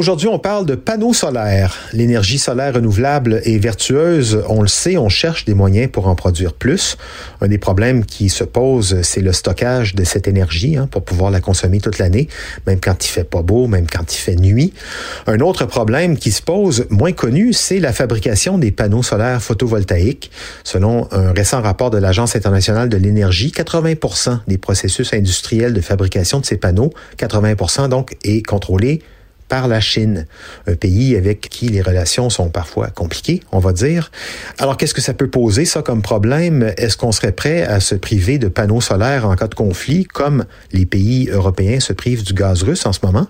Aujourd'hui, on parle de panneaux solaires. L'énergie solaire renouvelable est vertueuse. On le sait, on cherche des moyens pour en produire plus. Un des problèmes qui se pose, c'est le stockage de cette énergie hein, pour pouvoir la consommer toute l'année, même quand il fait pas beau, même quand il fait nuit. Un autre problème qui se pose, moins connu, c'est la fabrication des panneaux solaires photovoltaïques. Selon un récent rapport de l'Agence internationale de l'énergie, 80 des processus industriels de fabrication de ces panneaux, 80 donc, est contrôlé par la Chine, un pays avec qui les relations sont parfois compliquées, on va dire. Alors qu'est-ce que ça peut poser ça comme problème? Est-ce qu'on serait prêt à se priver de panneaux solaires en cas de conflit comme les pays européens se privent du gaz russe en ce moment?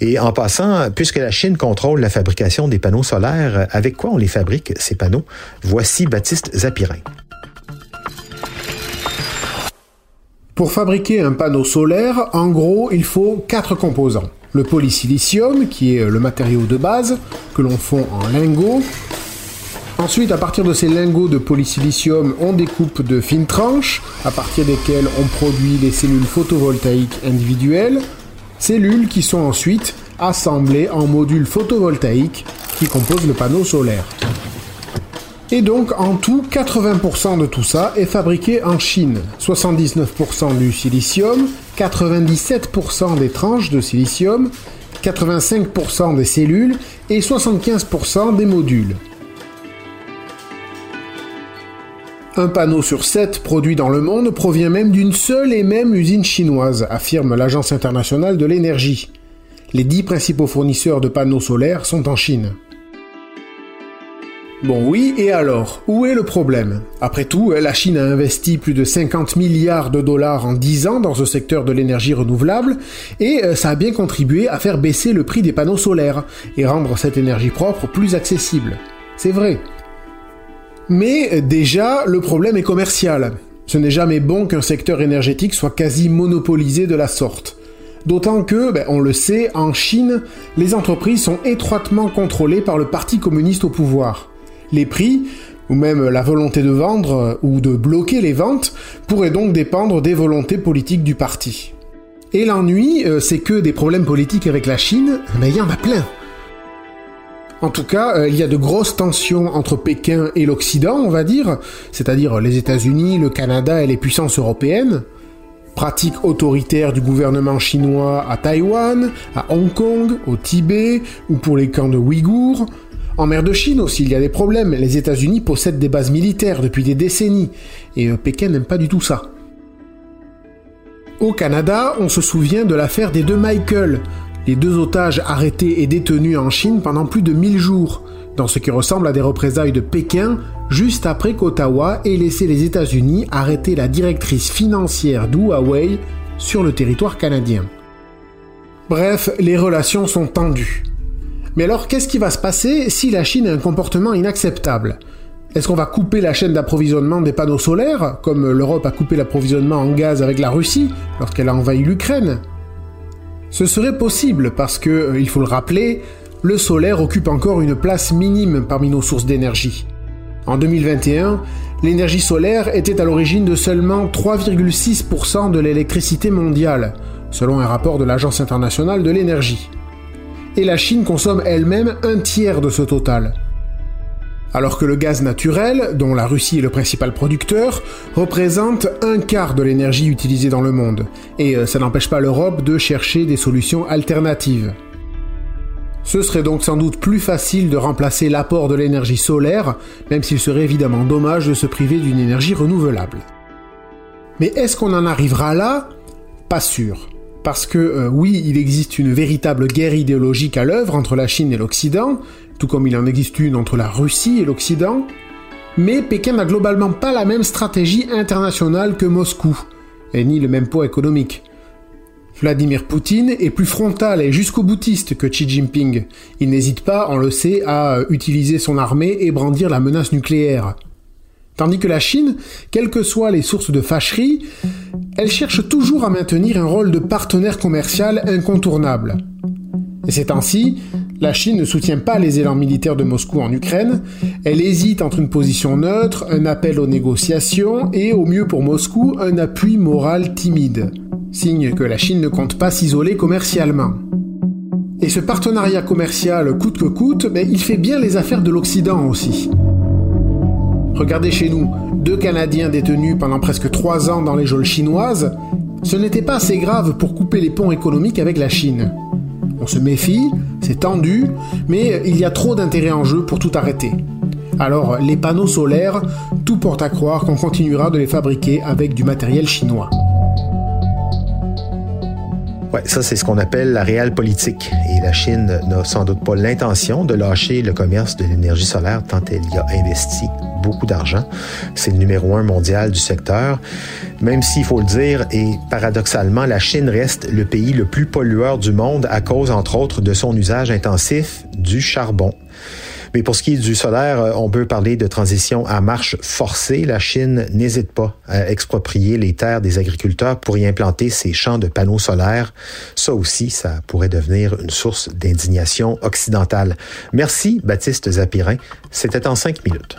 Et en passant, puisque la Chine contrôle la fabrication des panneaux solaires, avec quoi on les fabrique ces panneaux? Voici Baptiste Zapirin. Pour fabriquer un panneau solaire, en gros, il faut quatre composants le polysilicium, qui est le matériau de base, que l'on fond en lingots. Ensuite, à partir de ces lingots de polysilicium, on découpe de fines tranches, à partir desquelles on produit les cellules photovoltaïques individuelles, cellules qui sont ensuite assemblées en modules photovoltaïques qui composent le panneau solaire. Et donc en tout, 80% de tout ça est fabriqué en Chine. 79% du silicium, 97% des tranches de silicium, 85% des cellules et 75% des modules. Un panneau sur 7 produit dans le monde provient même d'une seule et même usine chinoise, affirme l'Agence internationale de l'énergie. Les 10 principaux fournisseurs de panneaux solaires sont en Chine. Bon oui, et alors? Où est le problème? Après tout, la Chine a investi plus de 50 milliards de dollars en 10 ans dans ce secteur de l'énergie renouvelable, et euh, ça a bien contribué à faire baisser le prix des panneaux solaires, et rendre cette énergie propre plus accessible. C'est vrai. Mais euh, déjà, le problème est commercial. Ce n'est jamais bon qu'un secteur énergétique soit quasi monopolisé de la sorte. D'autant que, ben, on le sait, en Chine, les entreprises sont étroitement contrôlées par le Parti communiste au pouvoir. Les prix, ou même la volonté de vendre euh, ou de bloquer les ventes, pourraient donc dépendre des volontés politiques du parti. Et l'ennui, euh, c'est que des problèmes politiques avec la Chine, mais il y en a plein. En tout cas, euh, il y a de grosses tensions entre Pékin et l'Occident, on va dire, c'est-à-dire les États-Unis, le Canada et les puissances européennes. Pratiques autoritaires du gouvernement chinois à Taïwan, à Hong Kong, au Tibet, ou pour les camps de Ouïghours, en mer de Chine aussi, il y a des problèmes. Les États-Unis possèdent des bases militaires depuis des décennies, et euh, Pékin n'aime pas du tout ça. Au Canada, on se souvient de l'affaire des deux Michael, les deux otages arrêtés et détenus en Chine pendant plus de 1000 jours, dans ce qui ressemble à des représailles de Pékin, juste après qu'Ottawa ait laissé les États-Unis arrêter la directrice financière d'Huawei sur le territoire canadien. Bref, les relations sont tendues. Mais alors, qu'est-ce qui va se passer si la Chine a un comportement inacceptable? Est-ce qu'on va couper la chaîne d'approvisionnement des panneaux solaires, comme l'Europe a coupé l'approvisionnement en gaz avec la Russie lorsqu'elle a envahi l'Ukraine? Ce serait possible parce que, euh, il faut le rappeler, le solaire occupe encore une place minime parmi nos sources d'énergie. En 2021, l'énergie solaire était à l'origine de seulement 3,6% de l'électricité mondiale, selon un rapport de l'Agence internationale de l'énergie et la Chine consomme elle-même un tiers de ce total. Alors que le gaz naturel, dont la Russie est le principal producteur, représente un quart de l'énergie utilisée dans le monde, et euh, ça n'empêche pas l'Europe de chercher des solutions alternatives. Ce serait donc sans doute plus facile de remplacer l'apport de l'énergie solaire, même s'il serait évidemment dommage de se priver d'une énergie renouvelable. Mais est-ce qu'on en arrivera là? Pas sûr parce que euh, oui, il existe une véritable guerre idéologique à l'œuvre entre la Chine et l'Occident, tout comme il en existe une entre la Russie et l'Occident, mais Pékin n'a globalement pas la même stratégie internationale que Moscou, et ni le même poids économique. Vladimir Poutine est plus frontal et jusqu'au boutiste que Xi Jinping. Il n'hésite pas, on le sait, à utiliser son armée et brandir la menace nucléaire. Tandis que la Chine, quelles que soient les sources de fâcherie, elle cherche toujours à maintenir un rôle de partenaire commercial incontournable. Et ces temps-ci, la Chine ne soutient pas les élans militaires de Moscou en Ukraine, elle hésite entre une position neutre, un appel aux négociations et, au mieux pour Moscou, un appui moral timide, signe que la Chine ne compte pas s'isoler commercialement. Et ce partenariat commercial coûte que coûte, il fait bien les affaires de l'Occident aussi. Regardez chez nous, deux Canadiens détenus pendant presque trois ans dans les geôles chinoises, ce n'était pas assez grave pour couper les ponts économiques avec la Chine. On se méfie, c'est tendu, mais il y a trop d'intérêt en jeu pour tout arrêter. Alors les panneaux solaires, tout porte à croire qu'on continuera de les fabriquer avec du matériel chinois. Ouais, ça c'est ce qu'on appelle la réelle politique. Et la Chine n'a sans doute pas l'intention de lâcher le commerce de l'énergie solaire tant elle y a investi beaucoup d'argent. C'est le numéro un mondial du secteur. Même s'il faut le dire, et paradoxalement, la Chine reste le pays le plus pollueur du monde à cause, entre autres, de son usage intensif du charbon. Mais pour ce qui est du solaire, euh, on peut parler de transition à marche forcée. La Chine n'hésite pas à exproprier les terres des agriculteurs pour y implanter ses champs de panneaux solaires. Ça aussi, ça pourrait devenir une source d'indignation occidentale. Merci, Baptiste Zapirin. C'était en cinq minutes.